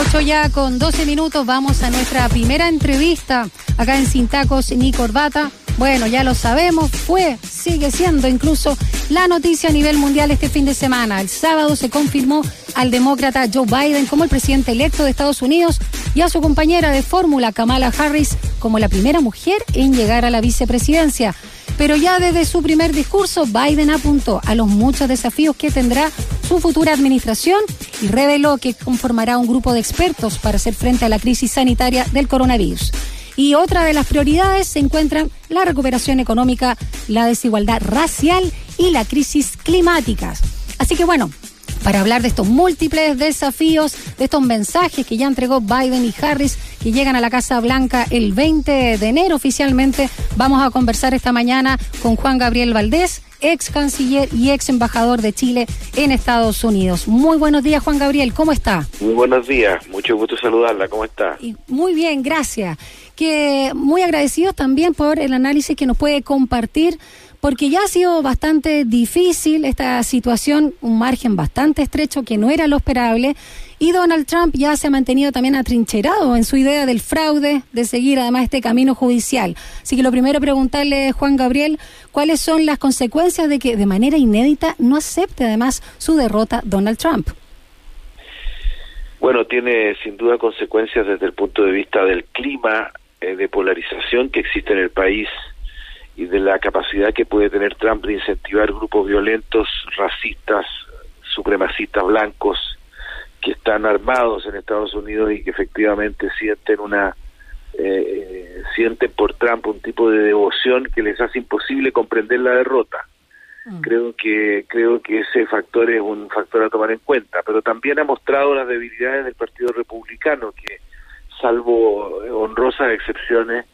8 ya con 12 minutos vamos a nuestra primera entrevista acá en Sin Tacos ni Corbata. Bueno, ya lo sabemos, fue, sigue siendo incluso la noticia a nivel mundial este fin de semana. El sábado se confirmó al demócrata Joe Biden como el presidente electo de Estados Unidos y a su compañera de fórmula Kamala Harris como la primera mujer en llegar a la vicepresidencia. Pero ya desde su primer discurso, Biden apuntó a los muchos desafíos que tendrá su futura administración y reveló que conformará un grupo de expertos para hacer frente a la crisis sanitaria del coronavirus. Y otra de las prioridades se encuentran la recuperación económica, la desigualdad racial y la crisis climática. Así que bueno, para hablar de estos múltiples desafíos, de estos mensajes que ya entregó Biden y Harris, que llegan a la Casa Blanca el 20 de enero oficialmente. Vamos a conversar esta mañana con Juan Gabriel Valdés, ex canciller y ex embajador de Chile en Estados Unidos. Muy buenos días, Juan Gabriel, ¿cómo está? Muy buenos días, mucho gusto saludarla, ¿cómo está? muy bien, gracias. Que muy agradecidos también por el análisis que nos puede compartir porque ya ha sido bastante difícil esta situación, un margen bastante estrecho que no era lo esperable, y Donald Trump ya se ha mantenido también atrincherado en su idea del fraude, de seguir además este camino judicial. Así que lo primero preguntarle, Juan Gabriel, cuáles son las consecuencias de que de manera inédita no acepte además su derrota Donald Trump. Bueno, tiene sin duda consecuencias desde el punto de vista del clima eh, de polarización que existe en el país y de la capacidad que puede tener Trump de incentivar grupos violentos, racistas, supremacistas blancos que están armados en Estados Unidos y que efectivamente sienten una eh, sienten por Trump un tipo de devoción que les hace imposible comprender la derrota. Mm. Creo que creo que ese factor es un factor a tomar en cuenta, pero también ha mostrado las debilidades del Partido Republicano que salvo honrosas excepciones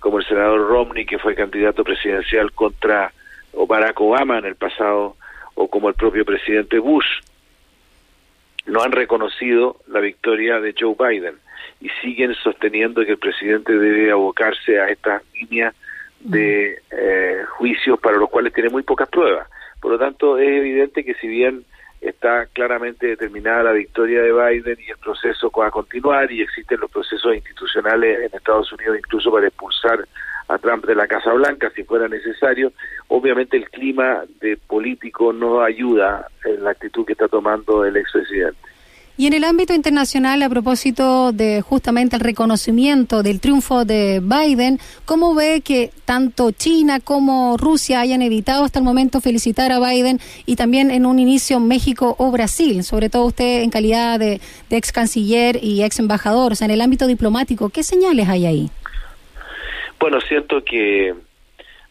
como el senador Romney, que fue candidato presidencial contra Barack Obama en el pasado, o como el propio presidente Bush, no han reconocido la victoria de Joe Biden y siguen sosteniendo que el presidente debe abocarse a esta línea de eh, juicios para los cuales tiene muy pocas pruebas. Por lo tanto, es evidente que si bien está claramente determinada la victoria de Biden y el proceso va a continuar y existen los procesos institucionales en Estados Unidos incluso para expulsar a Trump de la Casa Blanca si fuera necesario. Obviamente el clima de político no ayuda en la actitud que está tomando el expresidente. Y en el ámbito internacional, a propósito de justamente el reconocimiento del triunfo de Biden, ¿cómo ve que tanto China como Rusia hayan evitado hasta el momento felicitar a Biden y también en un inicio México o Brasil? Sobre todo usted en calidad de, ex canciller y ex embajador, o sea, en el ámbito diplomático, ¿qué señales hay ahí? Bueno, siento que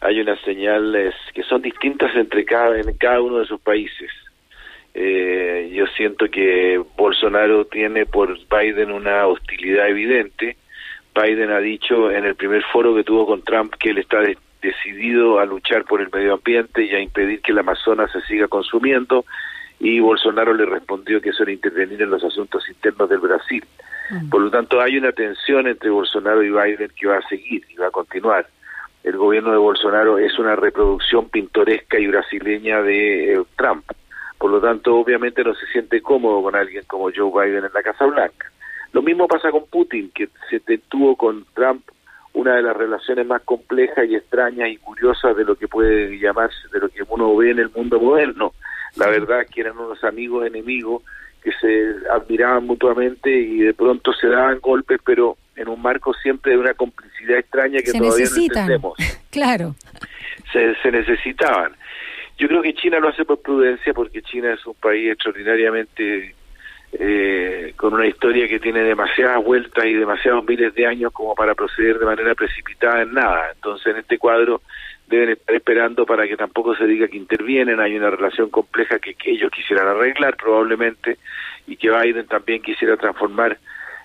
hay unas señales que son distintas entre cada, en cada uno de sus países eh, yo siento que Bolsonaro tiene por Biden una hostilidad evidente. Biden ha dicho en el primer foro que tuvo con Trump que él está decidido a luchar por el medio ambiente y a impedir que el Amazonas se siga consumiendo y Bolsonaro le respondió que eso era intervenir en los asuntos internos del Brasil. Mm. Por lo tanto, hay una tensión entre Bolsonaro y Biden que va a seguir y va a continuar. El gobierno de Bolsonaro es una reproducción pintoresca y brasileña de eh, Trump. Por lo tanto, obviamente no se siente cómodo con alguien como Joe Biden en la Casa Blanca. Lo mismo pasa con Putin, que se tuvo con Trump una de las relaciones más complejas y extrañas y curiosas de lo que puede llamarse, de lo que uno ve en el mundo moderno. La verdad es que eran unos amigos enemigos que se admiraban mutuamente y de pronto se daban golpes, pero en un marco siempre de una complicidad extraña que todavía no entendemos. Claro. Se, se necesitaban. Yo creo que China lo hace por prudencia porque China es un país extraordinariamente eh, con una historia que tiene demasiadas vueltas y demasiados miles de años como para proceder de manera precipitada en nada. Entonces, en este cuadro deben estar esperando para que tampoco se diga que intervienen. Hay una relación compleja que, que ellos quisieran arreglar probablemente y que Biden también quisiera transformar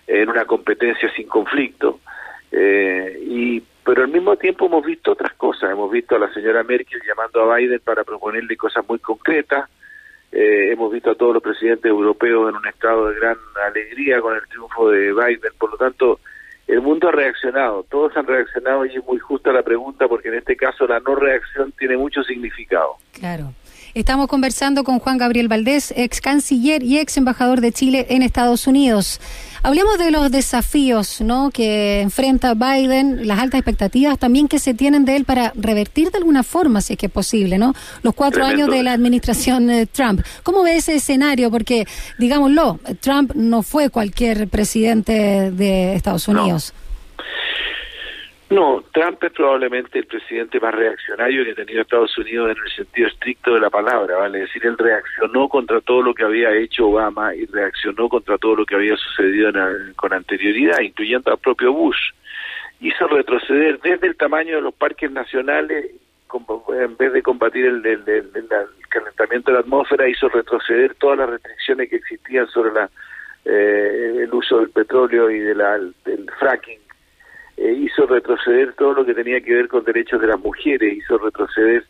en una competencia sin conflicto. Eh, y pero al mismo tiempo hemos visto otras cosas. Hemos visto a la señora Merkel llamando a Biden para proponerle cosas muy concretas. Eh, hemos visto a todos los presidentes europeos en un estado de gran alegría con el triunfo de Biden. Por lo tanto, el mundo ha reaccionado. Todos han reaccionado y es muy justa la pregunta porque en este caso la no reacción tiene mucho significado. Claro. Estamos conversando con Juan Gabriel Valdés, ex canciller y ex embajador de Chile en Estados Unidos. Hablemos de los desafíos ¿no? que enfrenta Biden, las altas expectativas también que se tienen de él para revertir de alguna forma, si es que es posible, ¿no? los cuatro años de la administración de Trump. ¿Cómo ve ese escenario? Porque, digámoslo, Trump no fue cualquier presidente de Estados Unidos. No, Trump es probablemente el presidente más reaccionario que ha tenido Estados Unidos en el sentido estricto de la palabra, ¿vale? Decir, él reaccionó contra todo lo que había hecho Obama y reaccionó contra todo lo que había sucedido con anterioridad, incluyendo al propio Bush. Hizo retroceder desde el tamaño de los parques nacionales, en vez de combatir el, calentamiento de la atmósfera, hizo retroceder todas las restricciones que existían sobre la, eh, el uso del petróleo y de la, del fracking eh, hizo retroceder todo lo que tenía que ver con derechos de las mujeres, hizo retroceder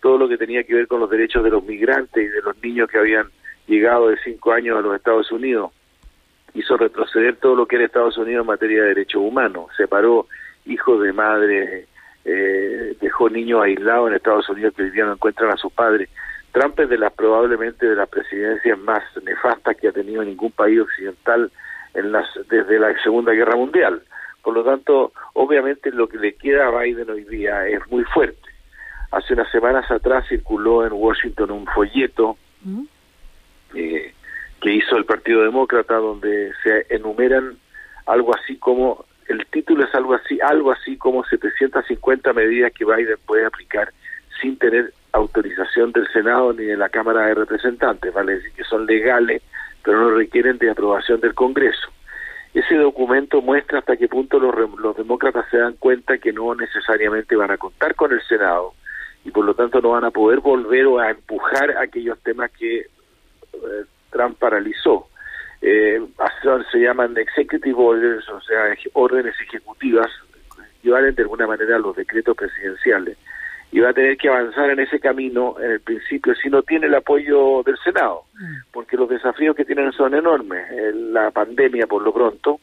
todo lo que tenía que ver con los derechos de los migrantes y de los niños que habían llegado de cinco años a los Estados Unidos, hizo retroceder todo lo que era Estados Unidos en materia de derechos humanos, separó hijos de madres, eh, dejó niños aislados en Estados Unidos que hoy día no encuentran a sus padres. Trump es de las probablemente de las presidencias más nefastas que ha tenido ningún país occidental en las, desde la Segunda Guerra Mundial. Por lo tanto, obviamente lo que le queda a Biden hoy día es muy fuerte. Hace unas semanas atrás circuló en Washington un folleto eh, que hizo el Partido Demócrata donde se enumeran algo así como el título es algo así algo así como 750 medidas que Biden puede aplicar sin tener autorización del Senado ni de la Cámara de Representantes, vale decir que son legales, pero no requieren de aprobación del Congreso. Ese documento muestra hasta qué punto los, los demócratas se dan cuenta que no necesariamente van a contar con el Senado y por lo tanto no van a poder volver o a empujar aquellos temas que eh, Trump paralizó. Eh, se llaman executive orders, o sea, órdenes ejecutivas, equivalen de alguna manera a los decretos presidenciales y va a tener que avanzar en ese camino en el principio si no tiene el apoyo del Senado, mm. porque los desafíos que tienen son enormes. La pandemia, por lo pronto,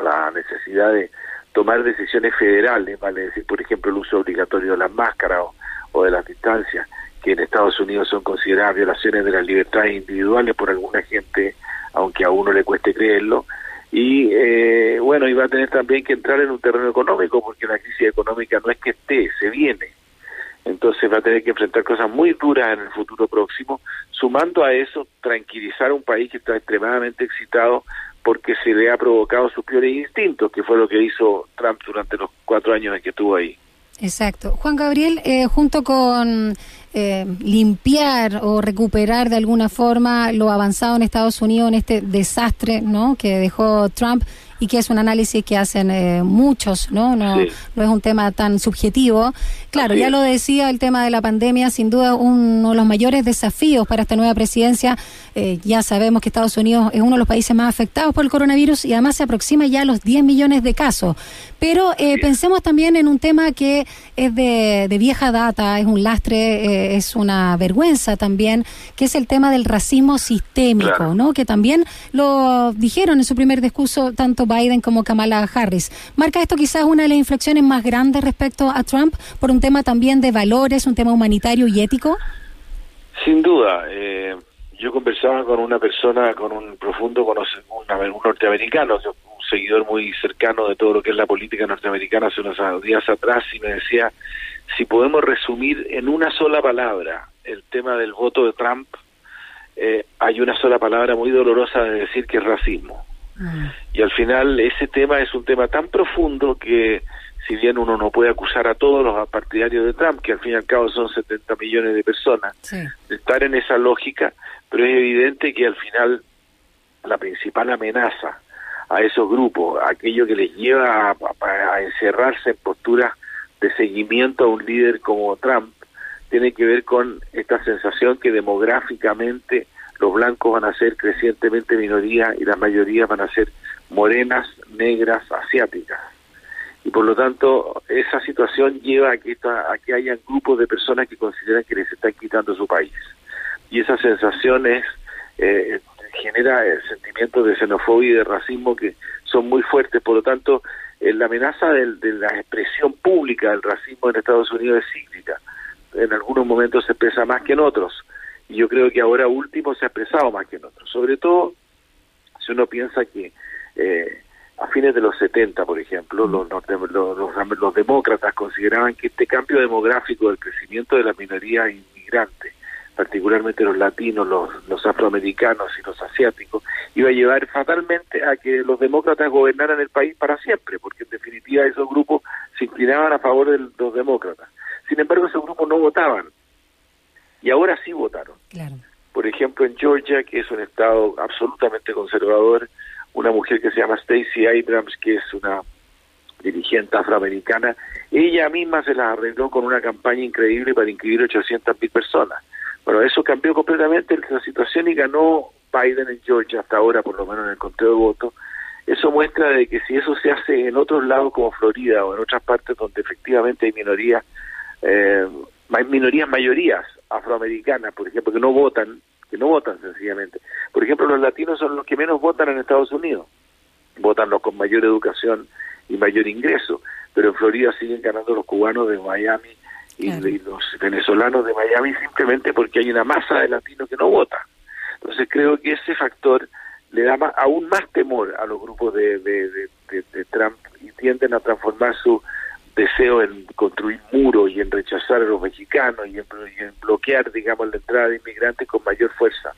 la necesidad de tomar decisiones federales, vale decir, por ejemplo, el uso obligatorio de las máscaras o, de las distancias, que en Estados Unidos son consideradas violaciones de las libertades individuales por alguna gente, aunque a uno le cueste creerlo, y eh, bueno, y va a tener también que entrar en un terreno económico, porque la crisis económica no es que esté, se viene entonces va a tener que enfrentar cosas muy duras en el futuro próximo, sumando a eso tranquilizar a un país que está extremadamente excitado porque se le ha provocado sus peores instintos, que fue lo que hizo Trump durante los cuatro años en que estuvo ahí. Exacto. Juan Gabriel, eh, junto con eh, limpiar o recuperar de alguna forma lo avanzado en Estados Unidos en este desastre ¿no? que dejó Trump, y que es un análisis que hacen eh, muchos, ¿no? No, no es un tema tan subjetivo. Claro, ya lo decía, el tema de la pandemia, sin duda uno de los mayores desafíos para esta nueva presidencia. Eh, ya sabemos que Estados Unidos es uno de los países más afectados por el coronavirus y además se aproxima ya a los 10 millones de casos. Pero eh, pensemos también en un tema que es de, vieja data, es un lastre, es una vergüenza también, que es el tema del racismo sistémico, ¿no? Que también lo dijeron en su primer discurso tanto Biden como Kamala Harris. ¿Marca esto quizás una de las inflexiones más grandes respecto a Trump por un tema también de valores, un tema humanitario y ético? Sin duda. Eh, yo conversaba con una persona, con un profundo conocimiento, un norteamericano, un seguidor muy cercano de todo lo que es la política norteamericana hace unos días atrás y me decía, si podemos resumir en una sola palabra el tema del voto de Trump, eh, hay una sola palabra muy dolorosa de decir que es racismo. Mm. Y al final ese tema es un tema tan profundo que si bien uno no puede acusar a todos los partidarios de Trump, que al fin y al cabo son 70 millones de personas, de estar en esa lógica, pero es evidente que al final la principal amenaza a esos grupos, aquello que les lleva a, a encerrarse en posturas de seguimiento a un líder como Trump, tiene que ver con esta sensación que demográficamente los blancos van a ser crecientemente minoría y las mayorías van a ser morenas, negras, asiáticas. Y por lo tanto, esa situación lleva a que, a que haya grupos de personas que consideran que les están quitando su país. Y esa sensación es, eh, genera sentimientos de xenofobia y de racismo que son muy fuertes. Por lo tanto, eh, la amenaza de, la expresión pública del racismo en Estados Unidos es cíclica. En algunos momentos se expresa más que en otros y yo creo que ahora último se ha expresado más que en otros. Sobre todo, si uno piensa que eh, a fines de los 70, por ejemplo, los, los, los, demócratas consideraban que este cambio demográfico del crecimiento de la minoría inmigrante, particularmente los latinos, los, los afroamericanos y los asiáticos, iba a llevar fatalmente a que los demócratas gobernaran el país para siempre, porque en definitiva esos grupos se inclinaban a favor de los demócratas. Sin embargo, esos grupos no votaban, y ahora sí votaron. Por ejemplo, en Georgia, que es un estado absolutamente conservador, una mujer que se llama Stacey Abrams, que es una dirigente afroamericana, ella misma se la arregló con una campaña increíble para inscribir 800 mil personas. Bueno, eso cambió completamente la situación y ganó Biden en Georgia hasta ahora, por lo menos en el conteo de votos. Eso muestra de que si eso se hace en otros lados como Florida o en otras partes donde efectivamente hay minorías, eh, minorías mayorías afroamericanas, por ejemplo, que no votan, que no votan sencillamente. Por ejemplo, los latinos son los que menos votan en Estados Unidos. Votan los con mayor educación y mayor ingreso. Pero en Florida siguen ganando los cubanos de Miami y, los venezolanos de Miami simplemente porque hay una masa de latinos que no votan. Entonces creo que ese factor le da aún más temor a los grupos de, de Trump y tienden a transformar su deseo en construir muros y en rechazar a los mexicanos y en, bloquear, digamos, la entrada de inmigrantes con mayor fuerza.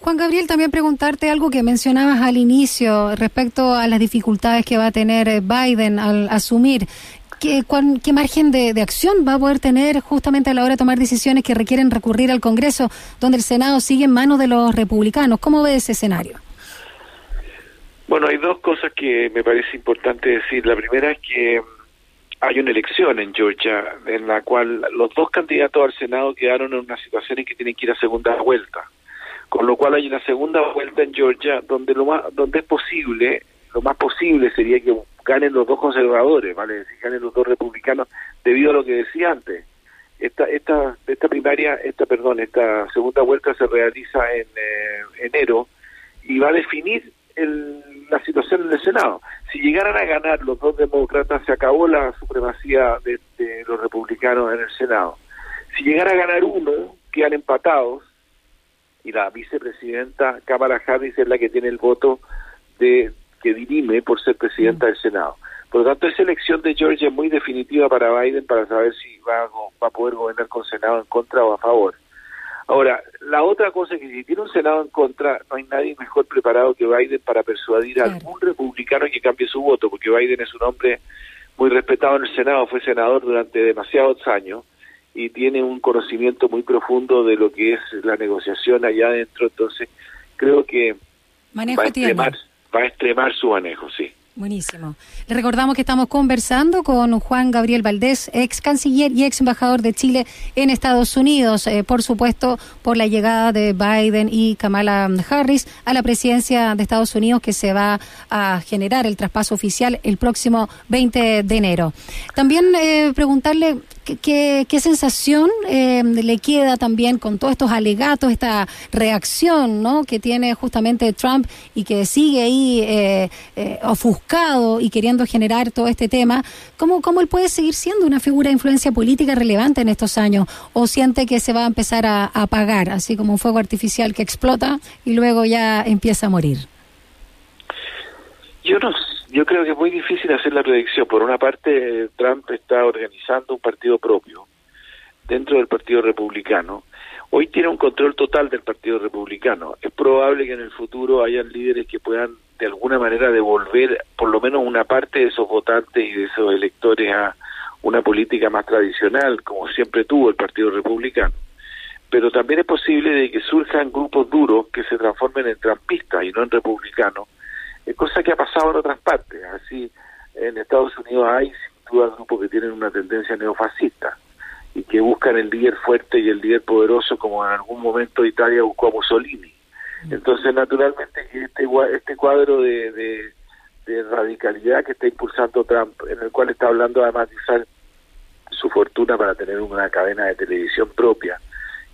Juan Gabriel, también preguntarte algo que mencionabas al inicio respecto a las dificultades que va a tener eh, Biden al asumir. ¿Qué, qué margen de, de, acción va a poder tener justamente a la hora de tomar decisiones que requieren recurrir al Congreso, donde el Senado sigue en manos de los republicanos? ¿Cómo ve ese escenario? Bueno, hay dos cosas que me parece importante decir. La primera es que hay una elección en Georgia en la cual los dos candidatos al Senado quedaron en una situación en que tienen que ir a segunda vuelta. Con lo cual hay una segunda vuelta en Georgia donde lo más donde es posible, lo más posible sería que ganen los dos conservadores, ¿vale? decir, ganen los dos republicanos debido a lo que decía antes. Esta esta esta primaria, esta perdón, esta segunda vuelta se realiza en eh, enero y va a definir el, la situación en el Senado. Si llegaran a ganar los dos demócratas, se acabó la supremacía de, los republicanos en el Senado. Si llegara a ganar uno, quedan empatados y la vicepresidenta Kamala Harris es la que tiene el voto de que dirime por ser presidenta del Senado. Por lo tanto, esa elección de Georgia es muy definitiva para Biden para saber si va va a poder gobernar con Senado en contra o a favor. Ahora, la otra cosa es que si tiene un Senado en contra, no hay nadie mejor preparado que Biden para persuadir a algún republicano que cambie su voto, porque Biden es un hombre muy respetado en el Senado, fue senador durante demasiados años y tiene un conocimiento muy profundo de lo que es la negociación allá adentro, entonces creo que va, a extremar, va a extremar su manejo, sí. Buenísimo. Le recordamos que estamos conversando con Juan Gabriel Valdés, ex canciller y ex embajador de Chile en Estados Unidos, eh, por supuesto, por la llegada de Biden y Kamala Harris a la presidencia de Estados Unidos que se va a generar el traspaso oficial el próximo 20 de enero. También eh, preguntarle ¿Qué, sensación eh, le queda también con todos estos alegatos, esta reacción ¿no? que tiene justamente Trump y que sigue ahí eh, eh, ofuscado y queriendo generar todo este tema? ¿Cómo, ¿Cómo él puede seguir siendo una figura de influencia política relevante en estos años? ¿O siente que se va a empezar a, a apagar, así como un fuego artificial que explota y luego ya empieza a morir? Yo no yo creo que es muy difícil hacer la predicción. Por una parte, Trump está organizando un partido propio dentro del Partido Republicano. Hoy tiene un control total del Partido Republicano. Es probable que en el futuro hayan líderes que puedan de alguna manera devolver por lo menos una parte de esos votantes y de esos electores a una política más tradicional, como siempre tuvo el Partido Republicano. Pero también es posible de que surjan grupos duros que se transformen en trampistas y no en republicanos, cosa que ha pasado en otras partes. Así, en Estados Unidos hay sin duda grupos que tienen una tendencia neofascista y que buscan el líder fuerte y el líder poderoso como en algún momento Italia buscó a Mussolini. Mm. Entonces, naturalmente, este, este cuadro de, de, radicalidad que está impulsando Trump, en el cual está hablando además de usar su fortuna para tener una cadena de televisión propia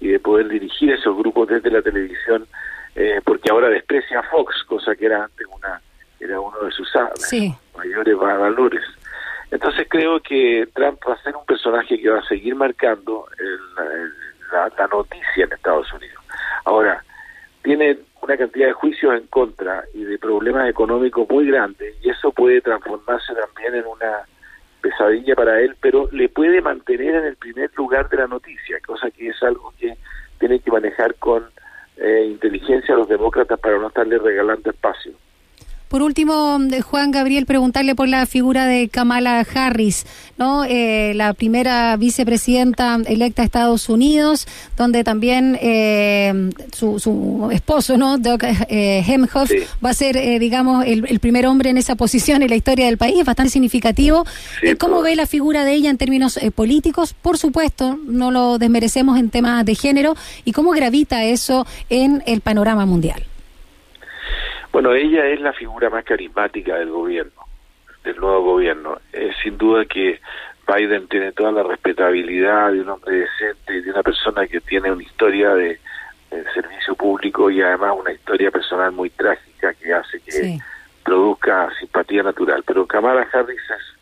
y de poder dirigir esos grupos desde la televisión, eh, porque ahora desprecia a Fox, cosa que era antes una era uno de sus mayores valores. Entonces creo que Trump va a ser un personaje que va a seguir marcando la, la noticia en Estados Unidos. Ahora, tiene una cantidad de juicios en contra y de problemas económicos muy grandes y eso puede transformarse también en una pesadilla para él, pero le puede mantener en el primer lugar de la noticia, cosa que es algo que tiene que manejar con eh, inteligencia a los demócratas para no estarle regalando espacio. Por último, Juan Gabriel, preguntarle por la figura de Kamala Harris, ¿no? Eh, la primera vicepresidenta electa de Estados Unidos, donde también eh, su, su, esposo, ¿no? Doug eh, Hemhoff, sí. va a ser, eh, digamos, el, el, primer hombre en esa posición en la historia del país, bastante significativo. Sí, ¿Cómo ve la figura de ella en términos eh, políticos? Por supuesto, no lo desmerecemos en temas de género. ¿Y cómo gravita eso en el panorama mundial? Bueno, ella es la figura más carismática del gobierno, del nuevo gobierno. Es sin duda que Biden tiene toda la respetabilidad de un hombre decente, de una persona que tiene una historia de, de servicio público y además una historia personal muy trágica que hace que sí. produzca simpatía natural. Pero Kamala Harris es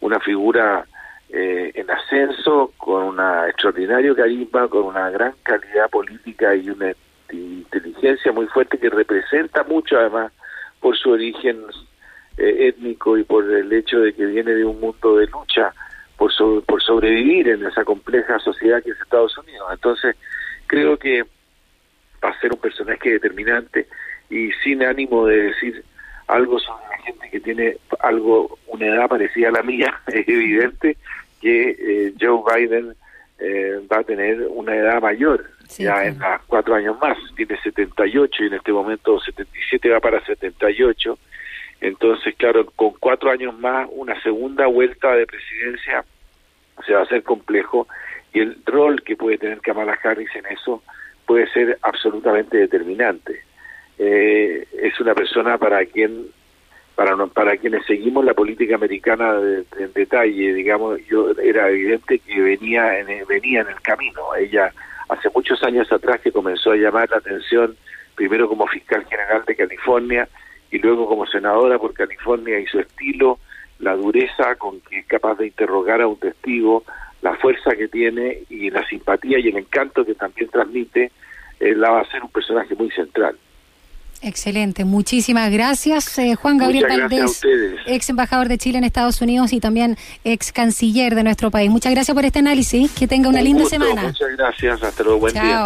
una figura eh, en ascenso, con un extraordinario carisma, con una gran calidad política y una inteligencia muy fuerte que representa mucho además por su origen eh, étnico y por el hecho de que viene de un mundo de lucha por, sobre, por sobrevivir en esa compleja sociedad que es Estados Unidos. Entonces, creo que va a ser un personaje determinante y sin ánimo de decir algo sobre la gente que tiene algo, una edad parecida a la mía, es evidente que eh, Joe Biden eh, va a tener una edad mayor, sí, ya sí. en las cuatro años más, tiene 78 y en este momento 77 va para 78, entonces claro, con cuatro años más, una segunda vuelta de presidencia se va a hacer complejo y el rol que puede tener Kamala Harris en eso puede ser absolutamente determinante. Eh, es una persona para quien para para quienes seguimos la política americana de, en detalle, digamos, yo era evidente que venía en, venía en el camino. Ella hace muchos años atrás que comenzó a llamar la atención, primero como fiscal general de California y luego como senadora por California y su estilo, la dureza con que es capaz de interrogar a un testigo, la fuerza que tiene y la simpatía y el encanto que también transmite, eh, la va a ser un personaje muy central. Excelente, muchísimas gracias eh, Juan Gabriel Valdés, ex embajador de Chile en Estados Unidos y también ex canciller de nuestro país. Muchas gracias por este análisis, que tenga una Un linda gusto, semana. Muchas gracias, hasta luego, buen Chao. día.